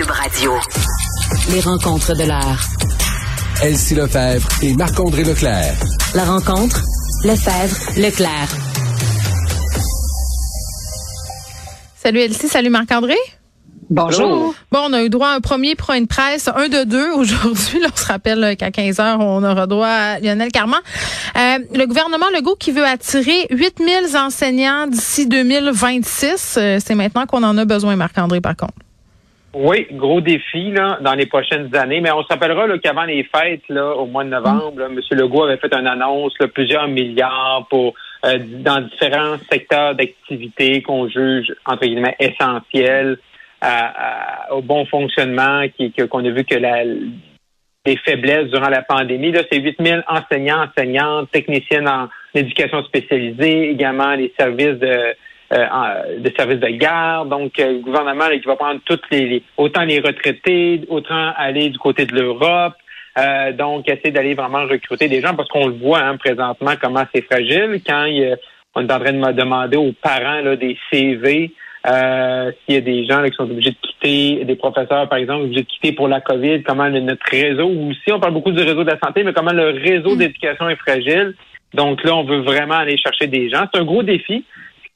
Cube Radio. Les rencontres de l'heure. Elsie Lefebvre et Marc-André Leclerc. La rencontre, Lefebvre, Leclerc. Salut Elsie, salut Marc-André. Bonjour. Bon, on a eu droit à un premier point de presse, un de deux aujourd'hui. on se rappelle qu'à 15 heures, on aura droit à Lionel Carman. Euh, le gouvernement Legault qui veut attirer 8000 enseignants d'ici 2026. Euh, c'est maintenant qu'on en a besoin, Marc-André, par contre. Oui, gros défi là, dans les prochaines années. Mais on se rappellera qu'avant les fêtes, là, au mois de novembre, M. Legault avait fait une annonce, là, plusieurs milliards pour euh, dans différents secteurs d'activité qu'on juge entre guillemets essentiels au bon fonctionnement, qu'on a vu que la des faiblesses durant la pandémie. Là, c'est 8000 enseignants, enseignantes, techniciennes en éducation spécialisée, également les services de de services de garde. Donc, euh, le gouvernement qui va prendre toutes les, autant les retraités, autant aller du côté de l'Europe. Euh, donc, essayer d'aller vraiment recruter des gens parce qu'on le voit hein, présentement comment c'est fragile. Quand on est en train de me demander aux parents là, des CV, euh, s'il y a des gens là, qui sont obligés de quitter, des professeurs par exemple, obligés de quitter pour la COVID, comment notre réseau, ou aussi on parle beaucoup du réseau de la santé, mais comment le réseau mm. d'éducation est fragile. Donc là, on veut vraiment aller chercher des gens. C'est un gros défi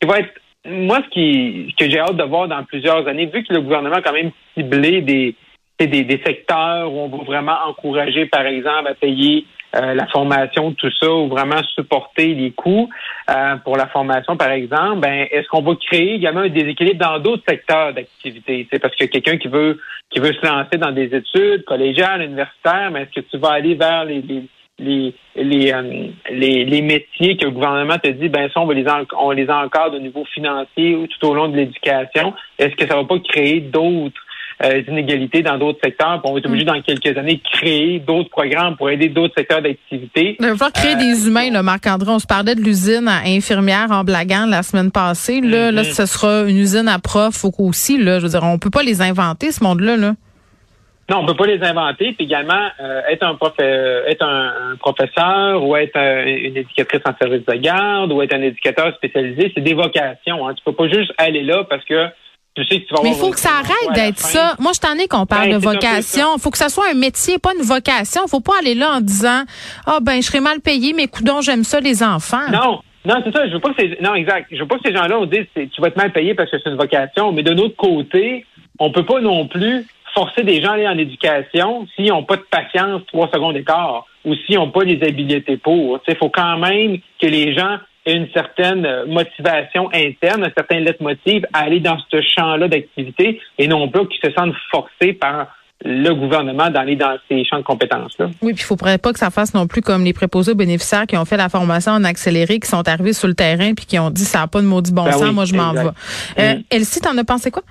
qui va être moi, ce qui que j'ai hâte de voir dans plusieurs années, vu que le gouvernement a quand même ciblé des, des, des secteurs où on va vraiment encourager, par exemple, à payer euh, la formation, tout ça, ou vraiment supporter les coûts euh, pour la formation, par exemple, ben est-ce qu'on va créer également un déséquilibre dans d'autres secteurs d'activité? C'est parce que quelqu'un qui veut qui veut se lancer dans des études collégiales, universitaires, mais est-ce que tu vas aller vers les, les les les, euh, les, les métiers que le gouvernement te dit ben ça on va les on les encadre au niveau financier ou tout au long de l'éducation est-ce que ça va pas créer d'autres euh, inégalités dans d'autres secteurs? on va être obligé, mm. dans quelques années, de créer d'autres programmes pour aider d'autres secteurs d'activité. Il va falloir créer des euh, humains, là, Marc-André. On se parlait de l'usine à infirmière en blaguant la semaine passée. Là, là, mm-hmm. ce sera une usine à profs aussi. Là, je veux dire, on peut pas les inventer, ce monde-là. Là. Non, on peut pas les inventer. Puis également, euh, être un prof, être un, professeur ou être une éducatrice en service de garde ou être un éducateur spécialisé, c'est des vocations. Hein. Tu peux pas juste aller là parce que mais il faut que ça arrête d'être ça. Moi, je t'en ai qu'on parle ben, de vocation. Il faut que ça soit un métier, pas une vocation. Il faut pas aller là en disant Ah ben, je serais mal payé, mais coudons, j'aime ça, les enfants. Non. Non, c'est ça. Je veux pas que ces... Non, exact. Je veux pas que ces gens-là on dise tu vas être mal payé parce que c'est une vocation. Mais de l'autre côté, on peut pas non plus forcer des gens à aller en éducation s'ils n'ont pas de patience trois secondes d'écart ou s'ils n'ont pas les habiletés pour. Il faut quand même que les gens une certaine motivation interne, un certain leitmotiv à aller dans ce champ-là d'activité et non pas qu'ils se sentent forcés par le gouvernement d'aller dans ces champs de compétences-là. Oui, puis il ne faudrait pas que ça fasse non plus comme les préposés aux bénéficiaires qui ont fait la formation en accéléré, qui sont arrivés sur le terrain puis qui ont dit ça n'a pas de maudit bon ben sens, moi je m'en vais. Euh, mm. Elsie, t'en as pensé quoi?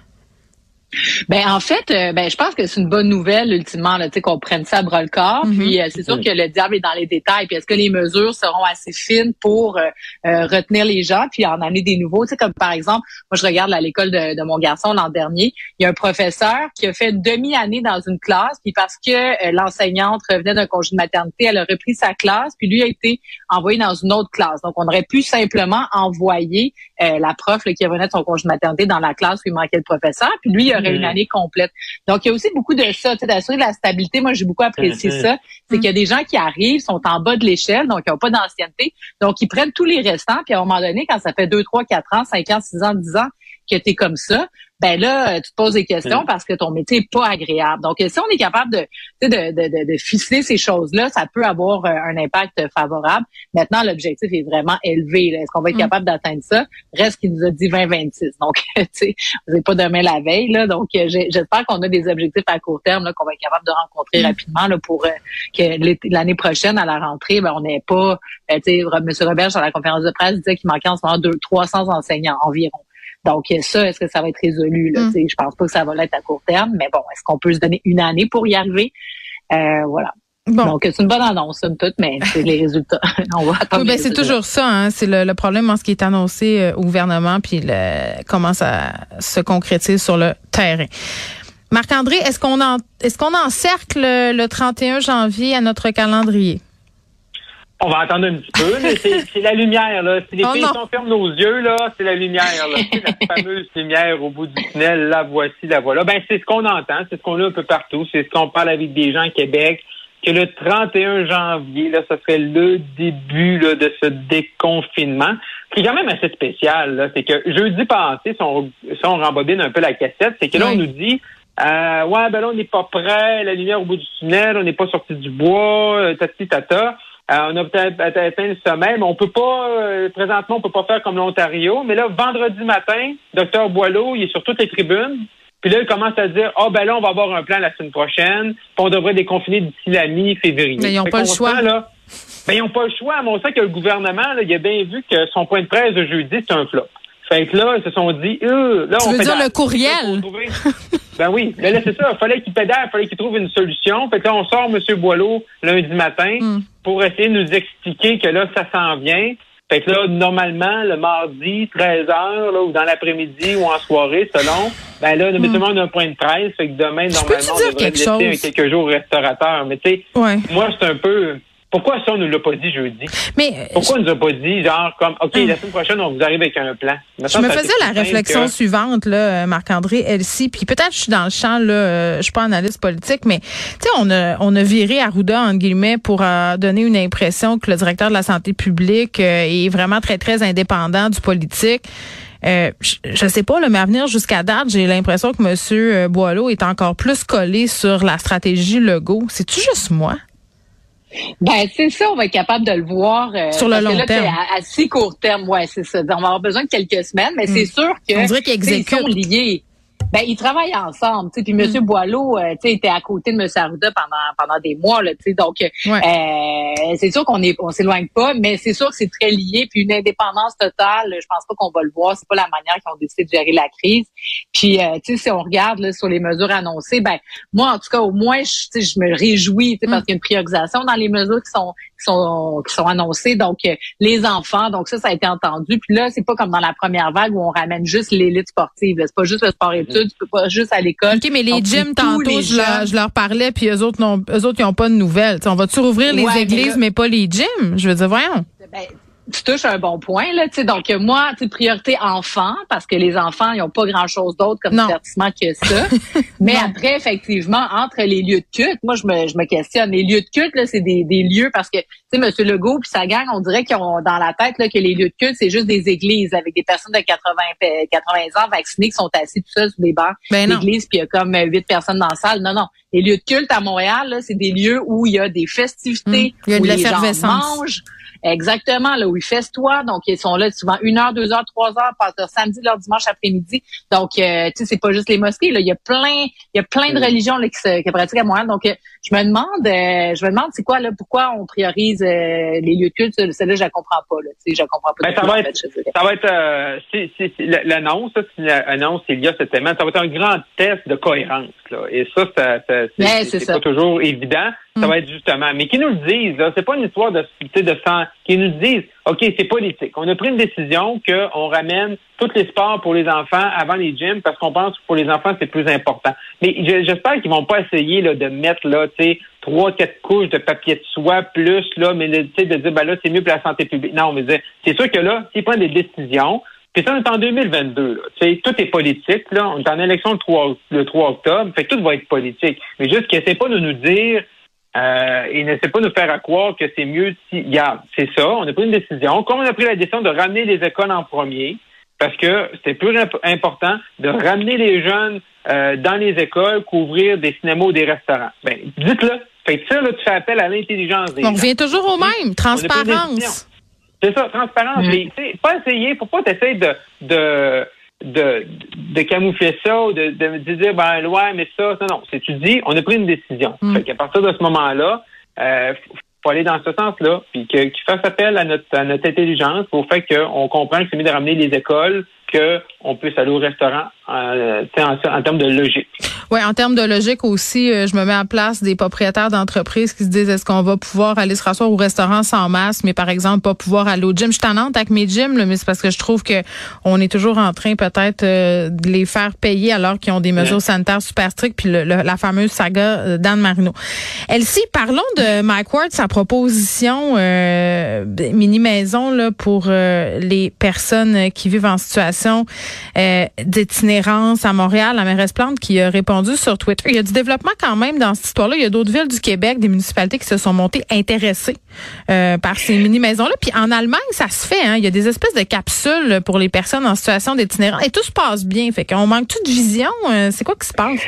Ben en fait, euh, ben je pense que c'est une bonne nouvelle ultimement là, tu sais qu'on prenne ça à bras le corps. Mhm. Puis euh, c'est sûr que le diable est dans les détails. Puis est-ce que les mesures seront assez fines pour euh, retenir les gens puis en amener des nouveaux? Tu sais comme par exemple, moi je regarde à l'école de, de, mon garçon l'an dernier, il y a un professeur qui a fait une demi-année dans une classe puis parce que l'enseignante revenait d'un congé de maternité, elle a repris sa classe puis lui a été envoyé dans une autre classe. Donc on aurait pu simplement envoyer la prof qui revenait de son congé de maternité dans la classe où il manquait le professeur. Puis lui il une année complète. Donc, il y a aussi beaucoup de ça, d'assurer la stabilité. Moi, j'ai beaucoup apprécié ça. C'est qu'il y a des gens qui arrivent, sont en bas de l'échelle, donc ils n'ont pas d'ancienneté. Donc, ils prennent tous les restants, puis à un moment donné, quand ça fait 2, 3, 4 ans, 5 ans, 6 ans, 10 ans que tu es comme ça, ben là, tu te poses des questions parce que ton métier est pas agréable. Donc, si on est capable de, de, de, de, ficeler ces choses-là, ça peut avoir euh, un impact favorable. Maintenant, l'objectif est vraiment élevé. Est-ce qu'on va être mm. capable d'atteindre ça? Reste qu'il nous a dit 2026. Donc, tu sais, vous pas demain la veille. Là, donc, euh, j'espère qu'on a des objectifs à court terme qu'on va être capable de rencontrer mm. rapidement là, pour euh, que l'année prochaine, à la rentrée, ben, on n'ait pas... tu sais, M. Roberge, à la conférence de presse, disait qu'il manquait en ce moment 200, 300 enseignants environ. Donc ça, est-ce que ça va être résolu? Là? Mm. Je pense pas que ça va l'être à court terme, mais bon, est-ce qu'on peut se donner une année pour y arriver? Euh, voilà. Bon. Donc, c'est une bonne annonce, somme toute, mais c'est les résultats. On va attendre. Oui, ben, c'est toujours ça, hein. C'est le, problème en ce qui est annoncé euh, au gouvernement, puis le, comment ça se concrétise sur le terrain. Marc-André, est-ce qu'on en, est-ce qu'on encercle le 31 janvier à notre calendrier? On va attendre un petit peu, mais c'est la lumière, là. Si les oh filles sont ferment nos yeux, là, c'est la lumière, là. la fameuse lumière au bout du tunnel, la voici, la voilà. Ben, c'est ce qu'on entend, c'est ce qu'on a un peu partout, c'est ce qu'on parle avec des gens à Québec, que le 31 janvier, là, ce serait le début là, de ce déconfinement, qui est quand même assez spécial. C'est que jeudi passé, si on, si on rembobine un peu la cassette, c'est que là, on nous dit euh, ouais, ben là, on n'est pas prêt, la lumière au bout du tunnel, on n'est pas sorti du bois, euh, tati tata. Euh, on a peut-être atteint le sommet, mais on peut pas, euh, présentement, on peut pas faire comme l'Ontario. Mais là, vendredi matin, docteur Boileau, il est sur toutes les tribunes. Puis là, il commence à dire, ah, oh, ben là, on va avoir un plan la semaine prochaine, puis on devrait déconfiner d'ici la mi-février. Mais ils n'ont pas le choix. là, ben, ils n'ont pas le choix. Mais on sait que le gouvernement, là, il a bien vu que son point de presse de jeudi, c'est un flop. Fait que là, ils se sont dit, euh, là, tu on veux fait dire le courriel? Ben oui, mais là, c'est ça. Il fallait qu'il pédale, il fallait qu'il trouve une solution. Fait que là, on sort M. Boileau lundi matin Hmm. pour essayer de nous expliquer que là, ça s'en vient. Fait que là, normalement, le mardi, 13 h là, ou dans l'après-midi ou en soirée, selon, ben là, tout le monde a un point de presse. Fait que demain. Je normalement, on devrait quelque laisser chose? quelques jours au restaurateur. Mais tu sais, Ouais. moi, c'est un peu... Pourquoi ça, on nous l'a pas dit jeudi? Mais euh, Pourquoi on nous a pas dit, genre, comme, OK, Hum. la semaine prochaine, on vous arrive avec un plan? Je me faisais la réflexion suivante, là, Marc-André Elsie, puis peut-être je suis dans le champ, là, euh, je suis pas analyste politique, mais tu sais, on a, on a viré Arruda, entre guillemets, pour euh, donner une impression que le directeur de la santé publique euh, est vraiment très, très indépendant du politique. Euh, je, je sais pas, là, mais à venir jusqu'à date, j'ai l'impression que M. Boileau est encore plus collé sur la stratégie Legault. C'est-tu juste moi? Ben, c'est ça, on va être capable de le voir. euh, Sur le long là, terme. À, à si court terme, ouais, c'est ça. On va avoir besoin de quelques semaines, mais c'est sûr que On dirait qu'il tu sais, ils exécute. sont liés. Ben, ils travaillent ensemble, tu sais. Puis Monsieur Boileau, euh, tu sais, était à côté de Monsieur Arruda pendant pendant des mois, là, tu sais. Donc, euh, c'est sûr qu'on est on s'éloigne pas, mais c'est sûr que c'est très lié. Puis une indépendance totale, je pense pas qu'on va le voir. C'est pas la manière qu'ils ont décidé de gérer la crise. Puis, euh, tu sais, si on regarde là, sur les mesures annoncées, ben moi, en tout cas, au moins, je, tu sais, je me réjouis, tu sais, parce qu'il y a une priorisation dans les mesures qui sont qui sont qui sont annoncées. Donc, euh, les enfants, donc ça, ça a été entendu. Puis là, c'est pas comme dans la première vague où on ramène juste l'élite sportive. C'est pas juste le sport études, tu peux pas juste à l'école. OK, mais les Donc, gyms, tantôt, les je leur, jeunes. je leur parlais, puis eux autres, n'ont, eux autres, ils n'ont pas de nouvelles. T'sais, on va-tu rouvrir les Ouais, mais églises, là- mais pas les gyms? Je veux dire, voyons. Ben, tu touches un bon point là, tu sais. Donc moi, tu priorité enfants parce que les enfants, ils ont pas grand-chose d'autre comme Non. divertissement que ça. Mais après, effectivement, entre les lieux de culte, moi je me, je me questionne. Les lieux de culte, là, c'est des, des lieux parce que tu sais, Monsieur Legault puis sa gang, on dirait qu'ils ont dans la tête là que les lieux de culte, c'est juste des églises avec des personnes de 80, pa- 80 ans vaccinées qui sont assis tout seuls sur des bancs Ben non. d'église puis il y a comme huit personnes dans la salle. Non, non. Les lieux de culte à Montréal, c'est des lieux où il y a des festivités, Hum, il y a de où les gens mangent. Exactement, là où ils festoient. Donc, ils sont là souvent une heure, deux heures, trois heures, passent leur samedi, leur dimanche après-midi. Donc, euh, tu sais, c'est pas juste les mosquées. Là. Il y a plein, il y a plein de religions là, qui, se, qui pratiquent à Montréal. Donc, euh, je me demande, euh, je me demande, c'est quoi là, pourquoi on priorise euh, les lieux de culte. Celle-là, je la comprends pas. Là. Tu sais, je la comprends pas. Ben, ça va être- fait. Ça va être, euh, l'annonce, ça, c'est l'annonce il y a cette semaine. Ça va être un grand test de cohérence, là. Et ça, ça, ça- c'est ça. pas toujours évident. Ça Mm. va être justement. Mais qu'ils nous le disent, là, c'est pas une histoire de, tu sais, de sang. Qu'ils nous disent, OK, c'est politique. On a pris une décision qu'on ramène tous les sports pour les enfants avant les gyms parce qu'on pense que pour les enfants, c'est plus important. Mais je- j'espère qu'ils vont pas essayer, là, de mettre, là, tu sais, trois, quatre couches de papier de soie plus, là, mais, tu sais, de dire, ben là, c'est mieux pour la santé publique. Non, mais c'est sûr que là, s'ils prennent des décisions, puis ça, on est en 2022. Là. Tu sais, tout est politique. Là. On est en élection le 3, le 3 octobre. Fait que tout va être politique. Mais juste qu'ils essaient pas de nous dire euh, et n'essaie pas de nous faire à croire que c'est mieux si. Regarde, c'est ça. On a pris une décision. Comme on a pris la décision de ramener les écoles en premier, parce que c'était plus imp- important de ramener les jeunes euh, dans les écoles qu'ouvrir des cinémas ou des restaurants. Ben, dites-le. Fait que ça, là, tu fais appel à l'intelligence des On gens. revient toujours au même. Transparence. C'est ça, transparence. Mm. Mais, tu sais, pas essayer, faut pas t'essayer de, de, de, de camoufler ça ou de, de, de dire, ben, ouais, mais ça, non, non. C'est, tu dis, on a pris une décision. Mm. Fait qu'à partir de ce moment-là, euh, faut- aller dans ce sens-là, puis que, qu'il fasse appel à notre, à notre intelligence au fait qu'on comprend que c'est mieux de ramener les écoles qu'on puisse aller au restaurant en, en, termes de logique. Oui, en termes de logique aussi, euh, je me mets en place des propriétaires d'entreprises qui se disent est-ce qu'on va pouvoir aller se rasseoir au restaurant sans masque, mais par exemple pas pouvoir aller au gym? Je suis avec mes gyms, mais c'est parce que je trouve que on est toujours en train peut-être euh, de les faire payer alors qu'ils ont des mesures sanitaires super strictes, puis la fameuse saga euh, d'Anne Marino. Elsie, parlons de Mike Ward, sa proposition mini maison là pour les personnes qui vivent en situation d'itinérance à Montréal. La mairesse Plante qui a répondu sur Twitter. Il y a du développement quand même dans cette histoire-là. Il y a d'autres villes du Québec, des municipalités qui se sont montées intéressées euh, par ces mini-maisons-là. Puis en Allemagne, ça se fait. Hein. Il y a des espèces de capsules pour les personnes en situation d'itinérance. Et tout se passe bien. Fait qu'on manque toute vision. Euh, c'est quoi qui se passe?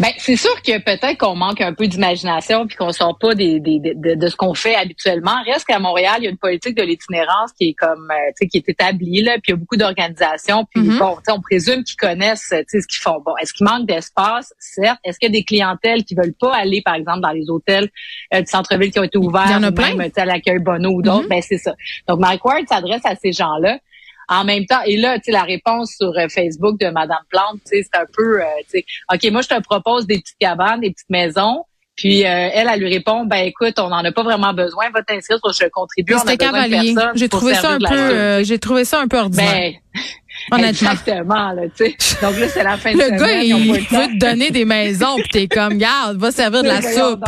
Ben, c'est sûr que peut-être qu'on manque un peu d'imagination puis qu'on sort pas des, des, de, de, ce qu'on fait habituellement. Reste qu'à Montréal, il y a une politique de l'itinérance qui est comme, euh, tu sais, qui est établie là, puis il y a beaucoup d'organisations. Puis mm-hmm. bon, on présume qu'ils connaissent, tu sais, ce qu'ils font. Bon, est-ce qu'il manque d'espace? Certes. Est-ce qu'il y a des clientèles qui veulent pas aller, par exemple, dans les hôtels euh, du centre-ville qui ont été ouverts, il y en a plein. Même, à l'accueil Bono ou d'autres? Mm-hmm. Ben c'est ça. Donc, Mike Ward s'adresse à ces gens-là. En même temps, et là, tu sais, la réponse sur euh, Facebook de Madame Plante, tu sais, c'est un peu, euh, tu sais, OK, moi, je te propose des petites cabanes, des petites maisons. Puis euh, elle, elle lui répond, ben écoute, on n'en a pas vraiment besoin, va t'inscrire je contribue. C'était cavalier. J'ai trouvé ça un peu, j'ai trouvé ça un peu ordinaire. Ben, Exactement, là, tu sais. Donc là, c'est la fin de le gars, il veut te donner des maisons, puis t'es comme, garde, va servir de la soupe.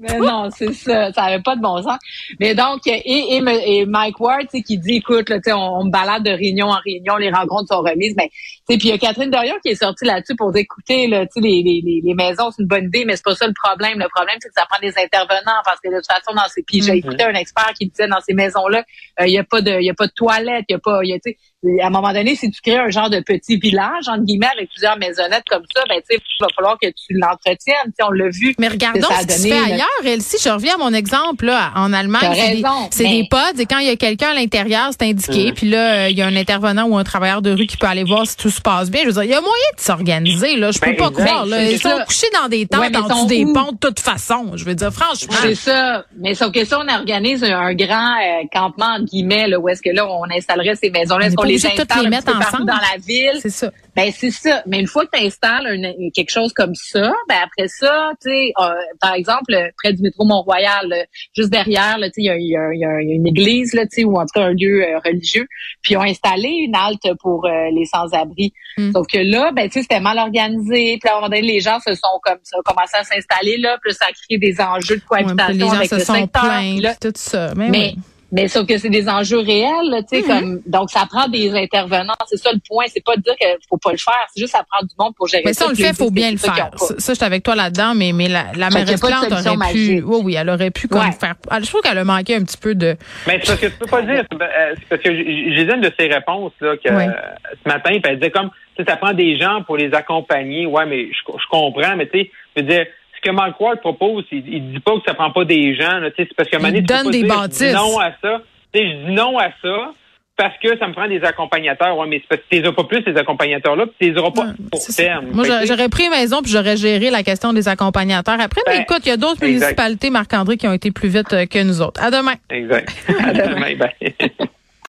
Mais non, c'est ça. Ça avait pas de bon sens. Mais donc, et, et, Mike Ward, tu sais, qui dit, écoute, là, tu sais, on, me balade de réunion en réunion, les rencontres sont remises. Mais, tu sais, puis il y a Catherine Dorion qui est sortie là-dessus pour dire, écoutez, là, tu sais, les, les, les, maisons, c'est une bonne idée, mais c'est pas ça le problème. Le problème, c'est que ça prend des intervenants parce que de toute façon, dans ces, puis j'ai mm-hmm. écouté un expert qui disait, dans ces maisons-là, euh, il y a pas de, il y a pas de toilettes, il y a pas, y a, tu sais, à un moment donné, si tu crées un genre de petit village, entre guillemets, avec plusieurs maisonnettes comme ça, ben, tu sais, il va falloir que tu l'entretiennes. on l'a vu. Mais regardons ce qui se fait ailleurs. Elsie, je reviens à mon exemple, là, en Allemagne. C'est des, des pods, et quand il y a quelqu'un à l'intérieur, c'est indiqué. Mm. Puis là, il y a un intervenant ou un travailleur de rue qui peut aller voir si tout se passe bien. Je veux dire, il y a moyen de s'organiser, là. Je peux ben, pas croire, là. Ils sont couchés dans des tentes, en dessous des ponts, de toute façon. Je veux dire, franchement. C'est ça. Mais sauf que si on organise un grand euh, campement, entre guillemets, là, où est-ce que là, on installerait ces maisons-là, les installe les mettre ensemble dans la ville. C'est ça. Ben c'est ça. Mais une fois que tu installes quelque chose comme ça, ben après ça, tu sais, euh, par exemple près du métro Mont-Royal, juste derrière, tu sais, il y a, une église là, tu sais, ou en tout cas un lieu euh, religieux. Puis ils ont installé une halte pour euh, les sans-abri. Hmm. Sauf que là, ben tu sais, c'était mal organisé. Puis à un moment donné, les gens se sont comme ça, commencé à s'installer là, puis ça crée des enjeux de cohabitation ouais, les gens se sont plaints, tout ça. Mais, mais sauf que c'est des enjeux réels, tu sais, mm-hmm. comme donc ça prend des intervenants. C'est ça le point. C'est pas de dire qu'il faut pas le faire. C'est juste ça prend du monde pour gérer. Mais ça, on le fait, faut bien le faire. Ça, je suis avec toi là-dedans. Mais mais la, la mairesse Plante aurait pu. Oui, oui, elle aurait pu comme faire. Je trouve qu'elle a manqué un petit peu de. Mais c'est parce que tu peux pas dire. Euh, c'est parce que j'ai une de ses réponses là que ce matin, elle disait comme ça prend des gens pour les accompagner. Ouais, mais je, je comprends. Mais tu sais, je veux dire ce que Mark Ward propose, il, il dit pas que ça prend pas des gens. C'est parce donne des bâtisses. non à ça. je dis non à ça parce que ça me prend des accompagnateurs. Ouais, mais c'est parce que tu les pas plus, ces accompagnateurs-là, puis tu les auras pas pour terme. Moi, j'aurais pris maison puis j'aurais géré la question des accompagnateurs. Après, mais ben, écoute, il y a d'autres municipalités, Marc-André, qui ont été plus vite euh, que nous autres. À demain. Exact. à demain. Ben.